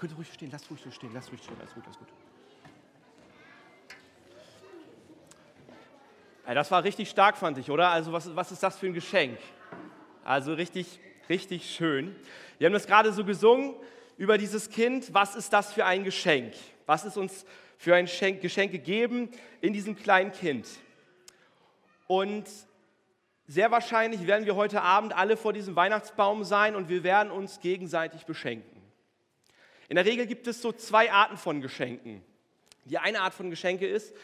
könnt ruhig stehen, lasst ruhig so stehen, lasst ruhig stehen, alles gut, alles gut. Ja, das war richtig stark, fand ich, oder? Also was, was ist das für ein Geschenk? Also richtig, richtig schön. Wir haben das gerade so gesungen über dieses Kind. Was ist das für ein Geschenk? Was ist uns für ein Geschenk gegeben in diesem kleinen Kind? Und sehr wahrscheinlich werden wir heute Abend alle vor diesem Weihnachtsbaum sein und wir werden uns gegenseitig beschenken. In der Regel gibt es so zwei Arten von Geschenken. Die eine Art von Geschenke ist,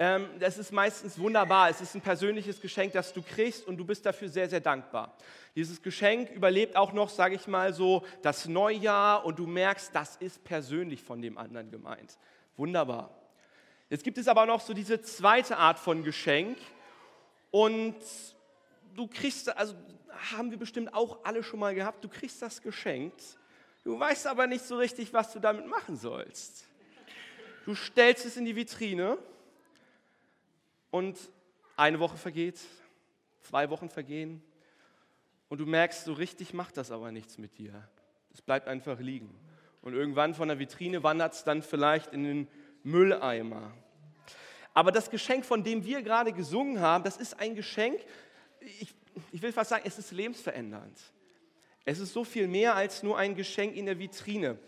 ähm, das ist meistens wunderbar. Es ist ein persönliches Geschenk, das du kriegst und du bist dafür sehr, sehr dankbar. Dieses Geschenk überlebt auch noch, sage ich mal so, das Neujahr und du merkst, das ist persönlich von dem anderen gemeint. Wunderbar. Jetzt gibt es aber noch so diese zweite Art von Geschenk und du kriegst, also haben wir bestimmt auch alle schon mal gehabt, du kriegst das geschenkt, du weißt aber nicht so richtig, was du damit machen sollst. Du stellst es in die Vitrine und eine Woche vergeht, zwei Wochen vergehen und du merkst, so richtig macht das aber nichts mit dir. Es bleibt einfach liegen. Und irgendwann von der Vitrine wandert es dann vielleicht in den Mülleimer. Aber das Geschenk, von dem wir gerade gesungen haben, das ist ein Geschenk, ich, ich will fast sagen, es ist lebensverändernd. Es ist so viel mehr als nur ein Geschenk in der Vitrine.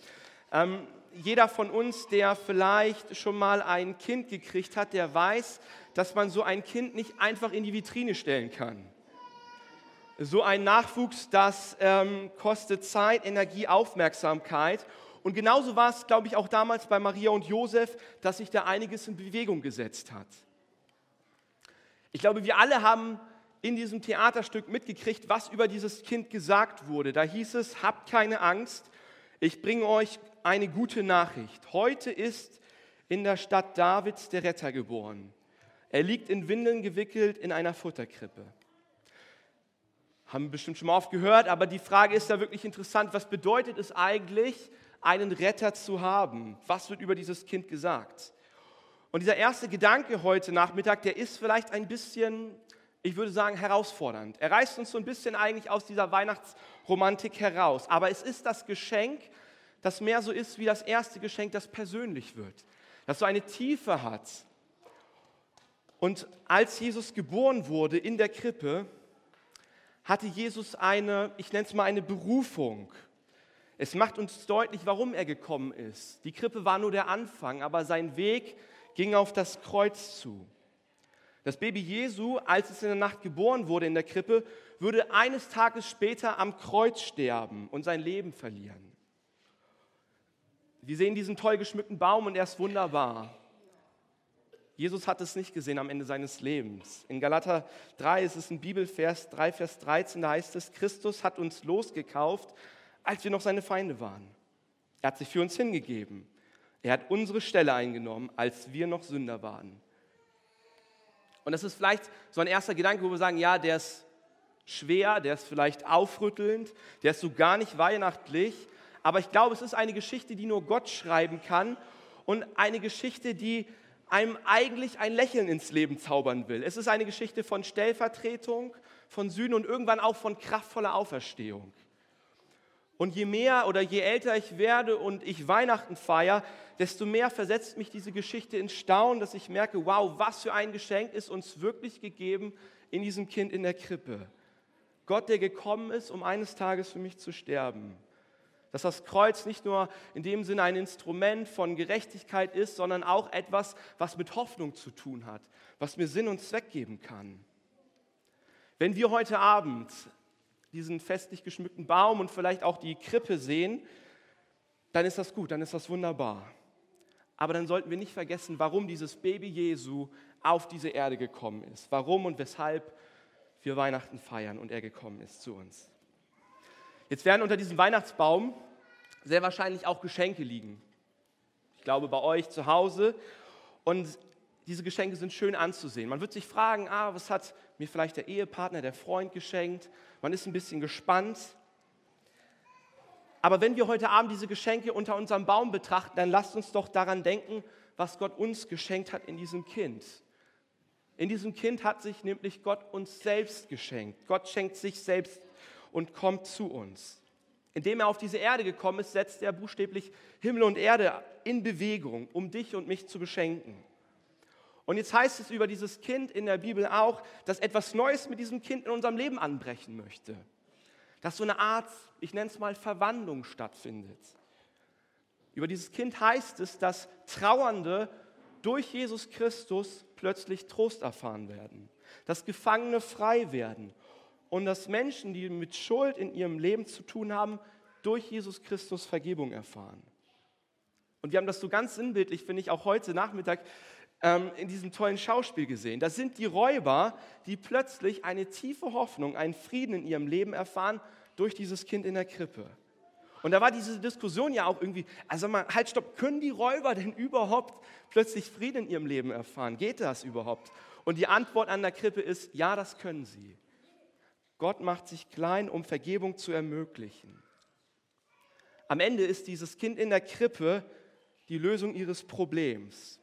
Ähm, jeder von uns, der vielleicht schon mal ein Kind gekriegt hat, der weiß, dass man so ein Kind nicht einfach in die Vitrine stellen kann. So ein Nachwuchs, das ähm, kostet Zeit, Energie, Aufmerksamkeit. Und genauso war es, glaube ich, auch damals bei Maria und Josef, dass sich da einiges in Bewegung gesetzt hat. Ich glaube, wir alle haben in diesem Theaterstück mitgekriegt, was über dieses Kind gesagt wurde. Da hieß es, habt keine Angst, ich bringe euch eine gute Nachricht. Heute ist in der Stadt Davids der Retter geboren. Er liegt in Windeln gewickelt in einer Futterkrippe. Haben wir bestimmt schon mal oft gehört, aber die Frage ist da wirklich interessant. Was bedeutet es eigentlich, einen Retter zu haben? Was wird über dieses Kind gesagt? Und dieser erste Gedanke heute Nachmittag, der ist vielleicht ein bisschen, ich würde sagen, herausfordernd. Er reißt uns so ein bisschen eigentlich aus dieser Weihnachtsromantik heraus. Aber es ist das Geschenk, das mehr so ist wie das erste Geschenk, das persönlich wird. Das so eine Tiefe hat, und als Jesus geboren wurde in der Krippe, hatte Jesus eine, ich nenne es mal eine Berufung. Es macht uns deutlich, warum er gekommen ist. Die Krippe war nur der Anfang, aber sein Weg ging auf das Kreuz zu. Das Baby Jesu, als es in der Nacht geboren wurde in der Krippe, würde eines Tages später am Kreuz sterben und sein Leben verlieren. Wir sehen diesen toll geschmückten Baum und er ist wunderbar. Jesus hat es nicht gesehen am Ende seines Lebens. In Galater 3 ist es ein Bibelvers, 3 Vers 13, da heißt es, Christus hat uns losgekauft, als wir noch seine Feinde waren. Er hat sich für uns hingegeben. Er hat unsere Stelle eingenommen, als wir noch Sünder waren. Und das ist vielleicht so ein erster Gedanke, wo wir sagen, ja, der ist schwer, der ist vielleicht aufrüttelnd, der ist so gar nicht weihnachtlich. Aber ich glaube, es ist eine Geschichte, die nur Gott schreiben kann und eine Geschichte, die einem eigentlich ein Lächeln ins Leben zaubern will. Es ist eine Geschichte von Stellvertretung, von Sühne und irgendwann auch von kraftvoller Auferstehung. Und je mehr oder je älter ich werde und ich Weihnachten feiere, desto mehr versetzt mich diese Geschichte in Staunen, dass ich merke, wow, was für ein Geschenk ist uns wirklich gegeben in diesem Kind in der Krippe. Gott, der gekommen ist, um eines Tages für mich zu sterben. Dass das Kreuz nicht nur in dem Sinne ein Instrument von Gerechtigkeit ist, sondern auch etwas, was mit Hoffnung zu tun hat, was mir Sinn und Zweck geben kann. Wenn wir heute Abend diesen festlich geschmückten Baum und vielleicht auch die Krippe sehen, dann ist das gut, dann ist das wunderbar. Aber dann sollten wir nicht vergessen, warum dieses Baby Jesu auf diese Erde gekommen ist, warum und weshalb wir Weihnachten feiern und er gekommen ist zu uns. Jetzt werden unter diesem Weihnachtsbaum sehr wahrscheinlich auch Geschenke liegen. Ich glaube bei euch zu Hause. Und diese Geschenke sind schön anzusehen. Man wird sich fragen, ah, was hat mir vielleicht der Ehepartner, der Freund geschenkt? Man ist ein bisschen gespannt. Aber wenn wir heute Abend diese Geschenke unter unserem Baum betrachten, dann lasst uns doch daran denken, was Gott uns geschenkt hat in diesem Kind. In diesem Kind hat sich nämlich Gott uns selbst geschenkt. Gott schenkt sich selbst und kommt zu uns. Indem er auf diese Erde gekommen ist, setzt er buchstäblich Himmel und Erde in Bewegung, um dich und mich zu beschenken. Und jetzt heißt es über dieses Kind in der Bibel auch, dass etwas Neues mit diesem Kind in unserem Leben anbrechen möchte. Dass so eine Art, ich nenne es mal, Verwandlung stattfindet. Über dieses Kind heißt es, dass Trauernde durch Jesus Christus plötzlich Trost erfahren werden, dass Gefangene frei werden und dass Menschen, die mit Schuld in ihrem Leben zu tun haben, durch Jesus Christus Vergebung erfahren. Und wir haben das so ganz sinnbildlich, finde ich, auch heute Nachmittag ähm, in diesem tollen Schauspiel gesehen. Das sind die Räuber, die plötzlich eine tiefe Hoffnung, einen Frieden in ihrem Leben erfahren durch dieses Kind in der Krippe. Und da war diese Diskussion ja auch irgendwie, also mal, halt stopp, können die Räuber denn überhaupt plötzlich Frieden in ihrem Leben erfahren? Geht das überhaupt? Und die Antwort an der Krippe ist, ja, das können sie. Gott macht sich klein, um Vergebung zu ermöglichen. Am Ende ist dieses Kind in der Krippe die Lösung ihres Problems.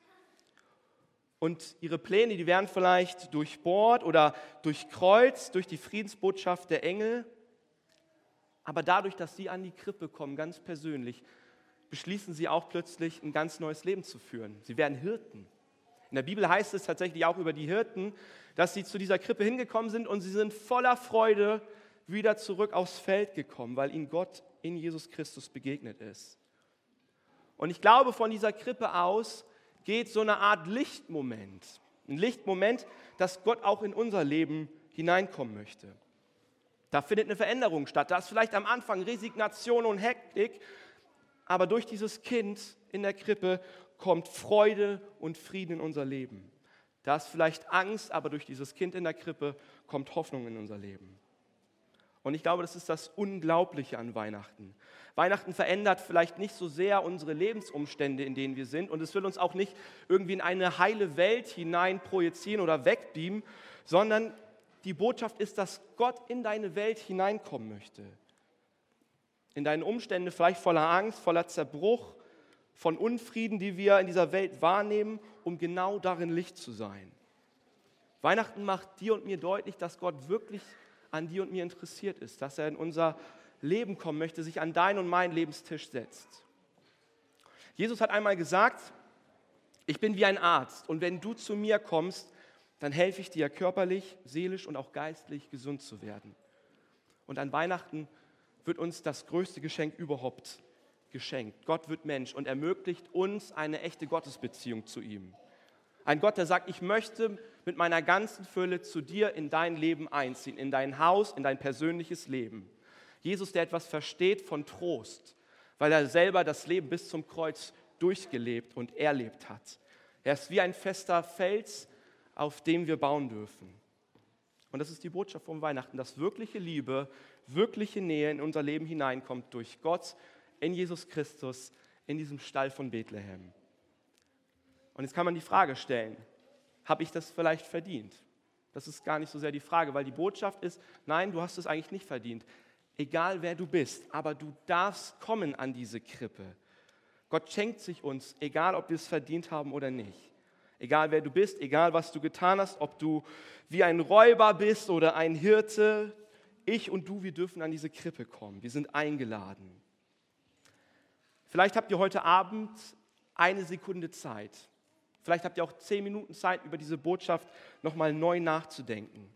Und ihre Pläne, die werden vielleicht durchbohrt oder durchkreuzt durch die Friedensbotschaft der Engel. Aber dadurch, dass sie an die Krippe kommen, ganz persönlich, beschließen sie auch plötzlich ein ganz neues Leben zu führen. Sie werden Hirten. In der Bibel heißt es tatsächlich auch über die Hirten, dass sie zu dieser Krippe hingekommen sind und sie sind voller Freude wieder zurück aufs Feld gekommen, weil ihnen Gott in Jesus Christus begegnet ist. Und ich glaube, von dieser Krippe aus geht so eine Art Lichtmoment. Ein Lichtmoment, dass Gott auch in unser Leben hineinkommen möchte. Da findet eine Veränderung statt. Da ist vielleicht am Anfang Resignation und Hektik, aber durch dieses Kind in der Krippe kommt Freude und Frieden in unser Leben. Da ist vielleicht Angst, aber durch dieses Kind in der Krippe kommt Hoffnung in unser Leben. Und ich glaube, das ist das Unglaubliche an Weihnachten. Weihnachten verändert vielleicht nicht so sehr unsere Lebensumstände, in denen wir sind. Und es will uns auch nicht irgendwie in eine heile Welt hinein projizieren oder wegbeamen, sondern die Botschaft ist, dass Gott in deine Welt hineinkommen möchte. In deine Umstände vielleicht voller Angst, voller Zerbruch, von Unfrieden, die wir in dieser Welt wahrnehmen, um genau darin Licht zu sein. Weihnachten macht dir und mir deutlich, dass Gott wirklich an dir und mir interessiert ist, dass er in unser Leben kommen möchte, sich an deinen und meinen Lebenstisch setzt. Jesus hat einmal gesagt, ich bin wie ein Arzt und wenn du zu mir kommst, dann helfe ich dir körperlich, seelisch und auch geistlich gesund zu werden. Und an Weihnachten wird uns das größte Geschenk überhaupt geschenkt. Gott wird Mensch und ermöglicht uns eine echte Gottesbeziehung zu ihm. Ein Gott, der sagt, ich möchte mit meiner ganzen Fülle zu dir in dein Leben einziehen, in dein Haus, in dein persönliches Leben. Jesus, der etwas versteht von Trost, weil er selber das Leben bis zum Kreuz durchgelebt und erlebt hat. Er ist wie ein fester Fels, auf dem wir bauen dürfen. Und das ist die Botschaft von Weihnachten, dass wirkliche Liebe, wirkliche Nähe in unser Leben hineinkommt durch Gott in Jesus Christus in diesem Stall von Bethlehem. Und jetzt kann man die Frage stellen, habe ich das vielleicht verdient? Das ist gar nicht so sehr die Frage, weil die Botschaft ist, nein, du hast es eigentlich nicht verdient. Egal wer du bist, aber du darfst kommen an diese Krippe. Gott schenkt sich uns, egal ob wir es verdient haben oder nicht. Egal wer du bist, egal was du getan hast, ob du wie ein Räuber bist oder ein Hirte, ich und du, wir dürfen an diese Krippe kommen. Wir sind eingeladen. Vielleicht habt ihr heute Abend eine Sekunde Zeit, Vielleicht habt ihr auch zehn Minuten Zeit, über diese Botschaft nochmal neu nachzudenken.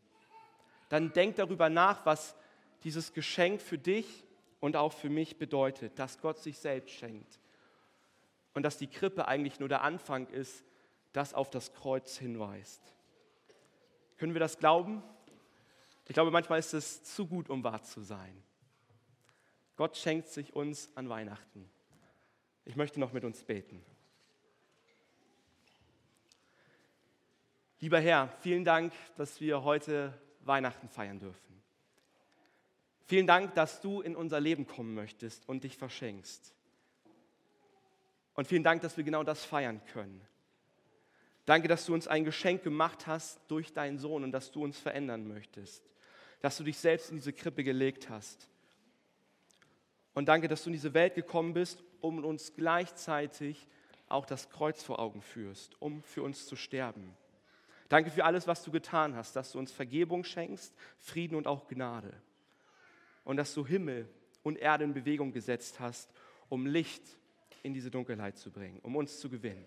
Dann denkt darüber nach, was dieses Geschenk für dich und auch für mich bedeutet, dass Gott sich selbst schenkt. Und dass die Krippe eigentlich nur der Anfang ist, das auf das Kreuz hinweist. Können wir das glauben? Ich glaube, manchmal ist es zu gut, um wahr zu sein. Gott schenkt sich uns an Weihnachten. Ich möchte noch mit uns beten. Lieber Herr, vielen Dank, dass wir heute Weihnachten feiern dürfen. Vielen Dank, dass du in unser Leben kommen möchtest und dich verschenkst. Und vielen Dank, dass wir genau das feiern können. Danke, dass du uns ein Geschenk gemacht hast durch deinen Sohn und dass du uns verändern möchtest. Dass du dich selbst in diese Krippe gelegt hast. Und danke, dass du in diese Welt gekommen bist, um uns gleichzeitig auch das Kreuz vor Augen führst, um für uns zu sterben. Danke für alles, was du getan hast, dass du uns Vergebung schenkst, Frieden und auch Gnade. Und dass du Himmel und Erde in Bewegung gesetzt hast, um Licht in diese Dunkelheit zu bringen, um uns zu gewinnen.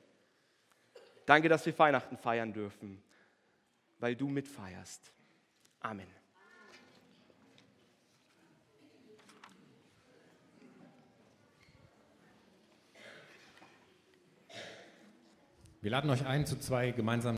Danke, dass wir Weihnachten feiern dürfen, weil du mitfeierst. Amen. Wir laden euch ein zu zwei gemeinsamen